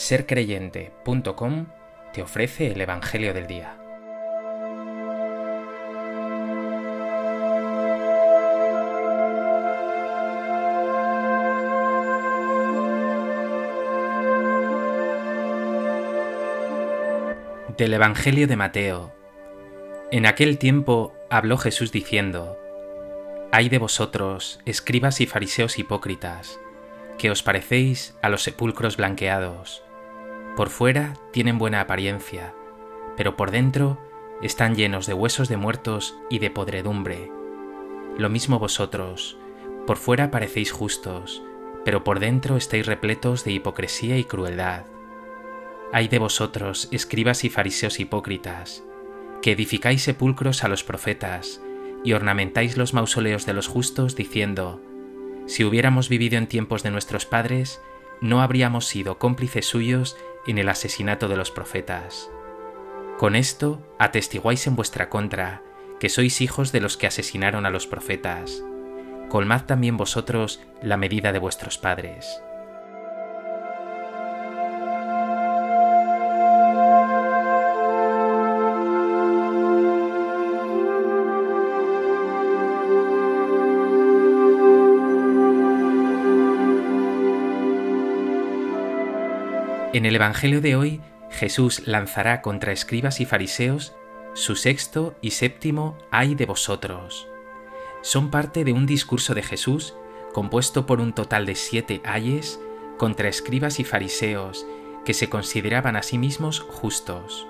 sercreyente.com te ofrece el Evangelio del Día. Del Evangelio de Mateo. En aquel tiempo habló Jesús diciendo, Ay de vosotros, escribas y fariseos hipócritas, que os parecéis a los sepulcros blanqueados. Por fuera tienen buena apariencia, pero por dentro están llenos de huesos de muertos y de podredumbre. Lo mismo vosotros, por fuera parecéis justos, pero por dentro estáis repletos de hipocresía y crueldad. Ay de vosotros, escribas y fariseos hipócritas, que edificáis sepulcros a los profetas y ornamentáis los mausoleos de los justos diciendo, si hubiéramos vivido en tiempos de nuestros padres, no habríamos sido cómplices suyos en el asesinato de los profetas. Con esto atestiguáis en vuestra contra que sois hijos de los que asesinaron a los profetas. Colmad también vosotros la medida de vuestros padres. En el Evangelio de hoy, Jesús lanzará contra escribas y fariseos su sexto y séptimo ay de vosotros. Son parte de un discurso de Jesús compuesto por un total de siete ayes contra escribas y fariseos que se consideraban a sí mismos justos.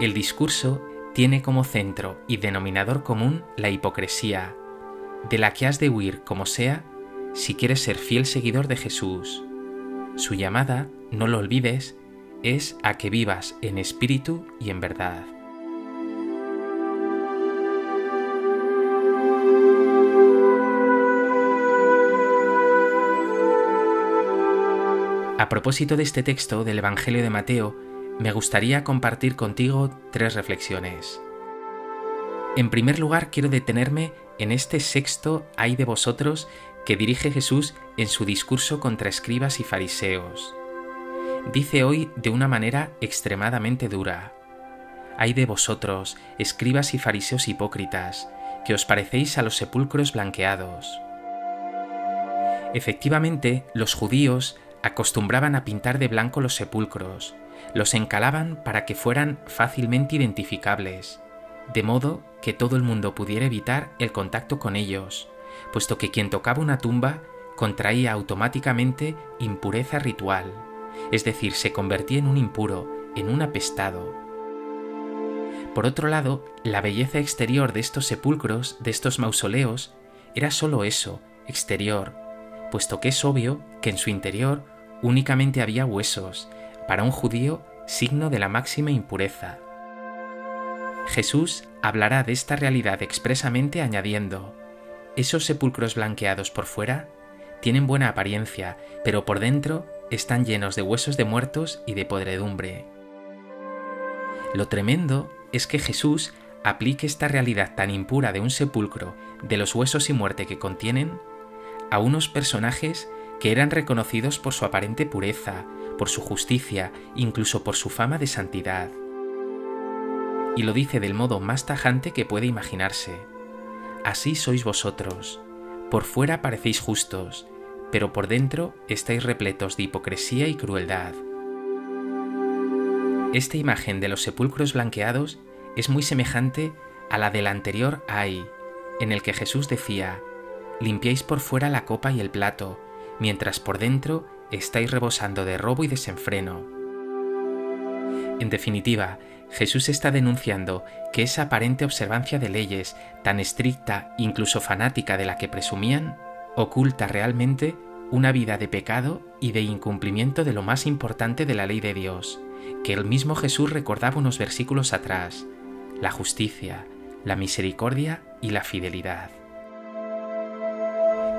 El discurso tiene como centro y denominador común la hipocresía, de la que has de huir como sea si quieres ser fiel seguidor de Jesús. Su llamada no lo olvides, es a que vivas en espíritu y en verdad. A propósito de este texto del Evangelio de Mateo, me gustaría compartir contigo tres reflexiones. En primer lugar, quiero detenerme en este sexto ay de vosotros que dirige Jesús en su discurso contra escribas y fariseos dice hoy de una manera extremadamente dura. Hay de vosotros, escribas y fariseos hipócritas, que os parecéis a los sepulcros blanqueados. Efectivamente, los judíos acostumbraban a pintar de blanco los sepulcros, los encalaban para que fueran fácilmente identificables, de modo que todo el mundo pudiera evitar el contacto con ellos, puesto que quien tocaba una tumba contraía automáticamente impureza ritual es decir, se convertía en un impuro, en un apestado. Por otro lado, la belleza exterior de estos sepulcros, de estos mausoleos, era sólo eso, exterior, puesto que es obvio que en su interior únicamente había huesos, para un judío signo de la máxima impureza. Jesús hablará de esta realidad expresamente añadiendo, esos sepulcros blanqueados por fuera tienen buena apariencia, pero por dentro están llenos de huesos de muertos y de podredumbre. Lo tremendo es que Jesús aplique esta realidad tan impura de un sepulcro, de los huesos y muerte que contienen, a unos personajes que eran reconocidos por su aparente pureza, por su justicia, incluso por su fama de santidad. Y lo dice del modo más tajante que puede imaginarse. Así sois vosotros, por fuera parecéis justos, pero por dentro estáis repletos de hipocresía y crueldad. Esta imagen de los sepulcros blanqueados es muy semejante a la del anterior ay, en el que Jesús decía, limpiáis por fuera la copa y el plato, mientras por dentro estáis rebosando de robo y desenfreno. En definitiva, Jesús está denunciando que esa aparente observancia de leyes, tan estricta, incluso fanática de la que presumían, oculta realmente una vida de pecado y de incumplimiento de lo más importante de la ley de Dios, que el mismo Jesús recordaba unos versículos atrás, la justicia, la misericordia y la fidelidad.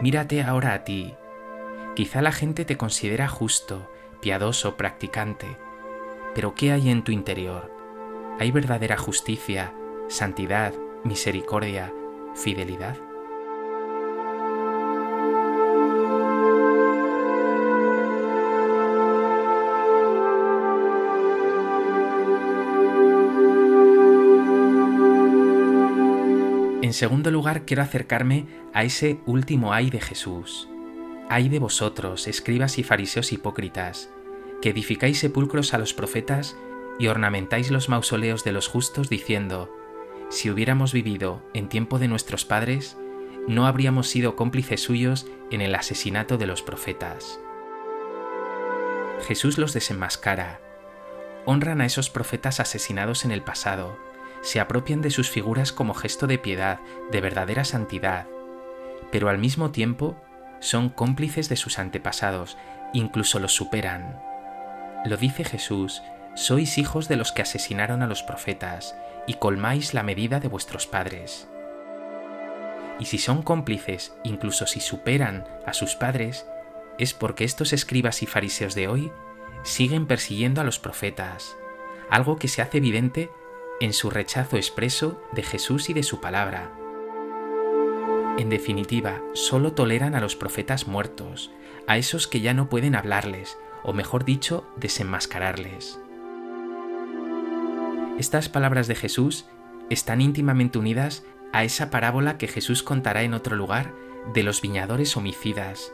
Mírate ahora a ti. Quizá la gente te considera justo, piadoso, practicante, pero ¿qué hay en tu interior? ¿Hay verdadera justicia, santidad, misericordia, fidelidad? En segundo lugar, quiero acercarme a ese último ay de Jesús. Ay de vosotros, escribas y fariseos hipócritas, que edificáis sepulcros a los profetas y ornamentáis los mausoleos de los justos diciendo, si hubiéramos vivido en tiempo de nuestros padres, no habríamos sido cómplices suyos en el asesinato de los profetas. Jesús los desenmascara. Honran a esos profetas asesinados en el pasado, se apropian de sus figuras como gesto de piedad, de verdadera santidad, pero al mismo tiempo son cómplices de sus antepasados, incluso los superan. Lo dice Jesús, sois hijos de los que asesinaron a los profetas, y colmáis la medida de vuestros padres. Y si son cómplices, incluso si superan a sus padres, es porque estos escribas y fariseos de hoy siguen persiguiendo a los profetas, algo que se hace evidente en su rechazo expreso de Jesús y de su palabra. En definitiva, solo toleran a los profetas muertos, a esos que ya no pueden hablarles, o mejor dicho, desenmascararles. Estas palabras de Jesús están íntimamente unidas a esa parábola que Jesús contará en otro lugar de los viñadores homicidas,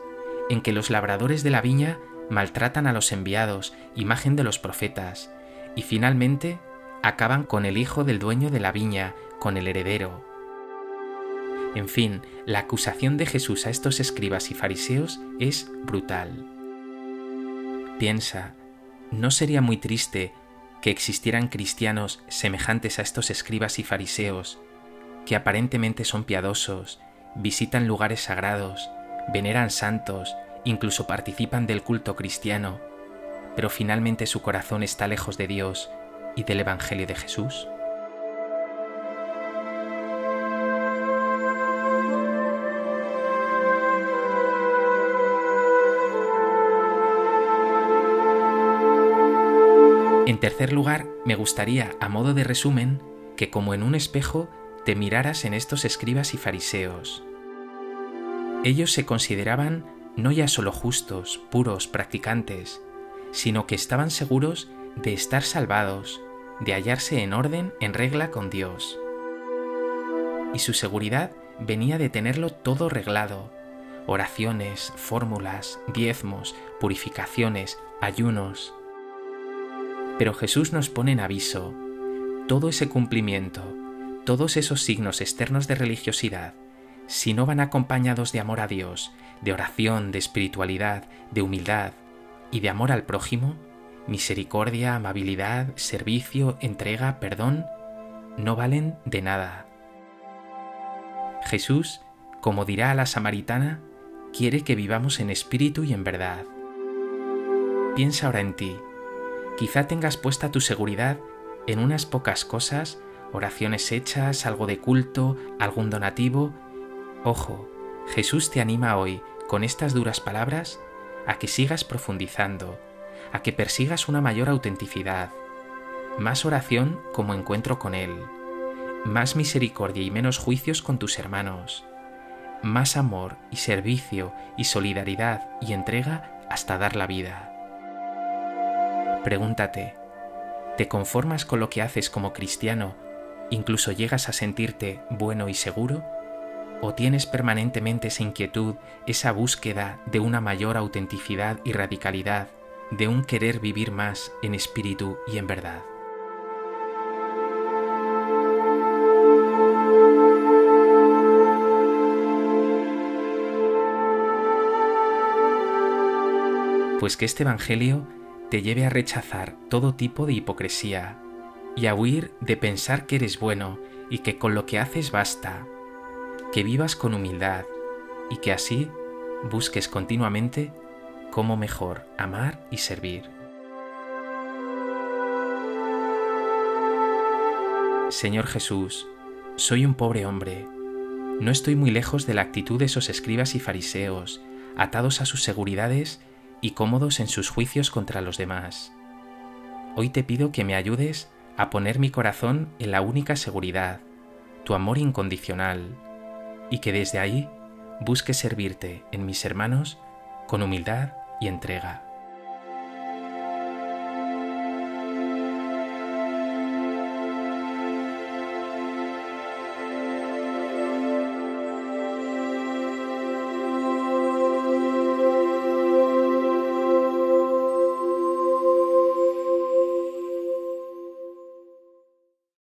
en que los labradores de la viña maltratan a los enviados, imagen de los profetas, y finalmente acaban con el hijo del dueño de la viña, con el heredero. En fin, la acusación de Jesús a estos escribas y fariseos es brutal. Piensa, ¿no sería muy triste que existieran cristianos semejantes a estos escribas y fariseos, que aparentemente son piadosos, visitan lugares sagrados, veneran santos, incluso participan del culto cristiano, pero finalmente su corazón está lejos de Dios y del Evangelio de Jesús? En tercer lugar, me gustaría, a modo de resumen, que como en un espejo te miraras en estos escribas y fariseos. Ellos se consideraban no ya solo justos, puros, practicantes, sino que estaban seguros de estar salvados, de hallarse en orden, en regla con Dios. Y su seguridad venía de tenerlo todo reglado, oraciones, fórmulas, diezmos, purificaciones, ayunos, pero Jesús nos pone en aviso. Todo ese cumplimiento, todos esos signos externos de religiosidad, si no van acompañados de amor a Dios, de oración, de espiritualidad, de humildad y de amor al prójimo, misericordia, amabilidad, servicio, entrega, perdón, no valen de nada. Jesús, como dirá a la samaritana, quiere que vivamos en espíritu y en verdad. Piensa ahora en ti, Quizá tengas puesta tu seguridad en unas pocas cosas, oraciones hechas, algo de culto, algún donativo. Ojo, Jesús te anima hoy, con estas duras palabras, a que sigas profundizando, a que persigas una mayor autenticidad, más oración como encuentro con Él, más misericordia y menos juicios con tus hermanos, más amor y servicio y solidaridad y entrega hasta dar la vida. Pregúntate, ¿te conformas con lo que haces como cristiano, incluso llegas a sentirte bueno y seguro? ¿O tienes permanentemente esa inquietud, esa búsqueda de una mayor autenticidad y radicalidad, de un querer vivir más en espíritu y en verdad? Pues que este Evangelio te lleve a rechazar todo tipo de hipocresía y a huir de pensar que eres bueno y que con lo que haces basta, que vivas con humildad y que así busques continuamente cómo mejor amar y servir. Señor Jesús, soy un pobre hombre. No estoy muy lejos de la actitud de esos escribas y fariseos, atados a sus seguridades y cómodos en sus juicios contra los demás. Hoy te pido que me ayudes a poner mi corazón en la única seguridad, tu amor incondicional, y que desde ahí busque servirte en mis hermanos con humildad y entrega.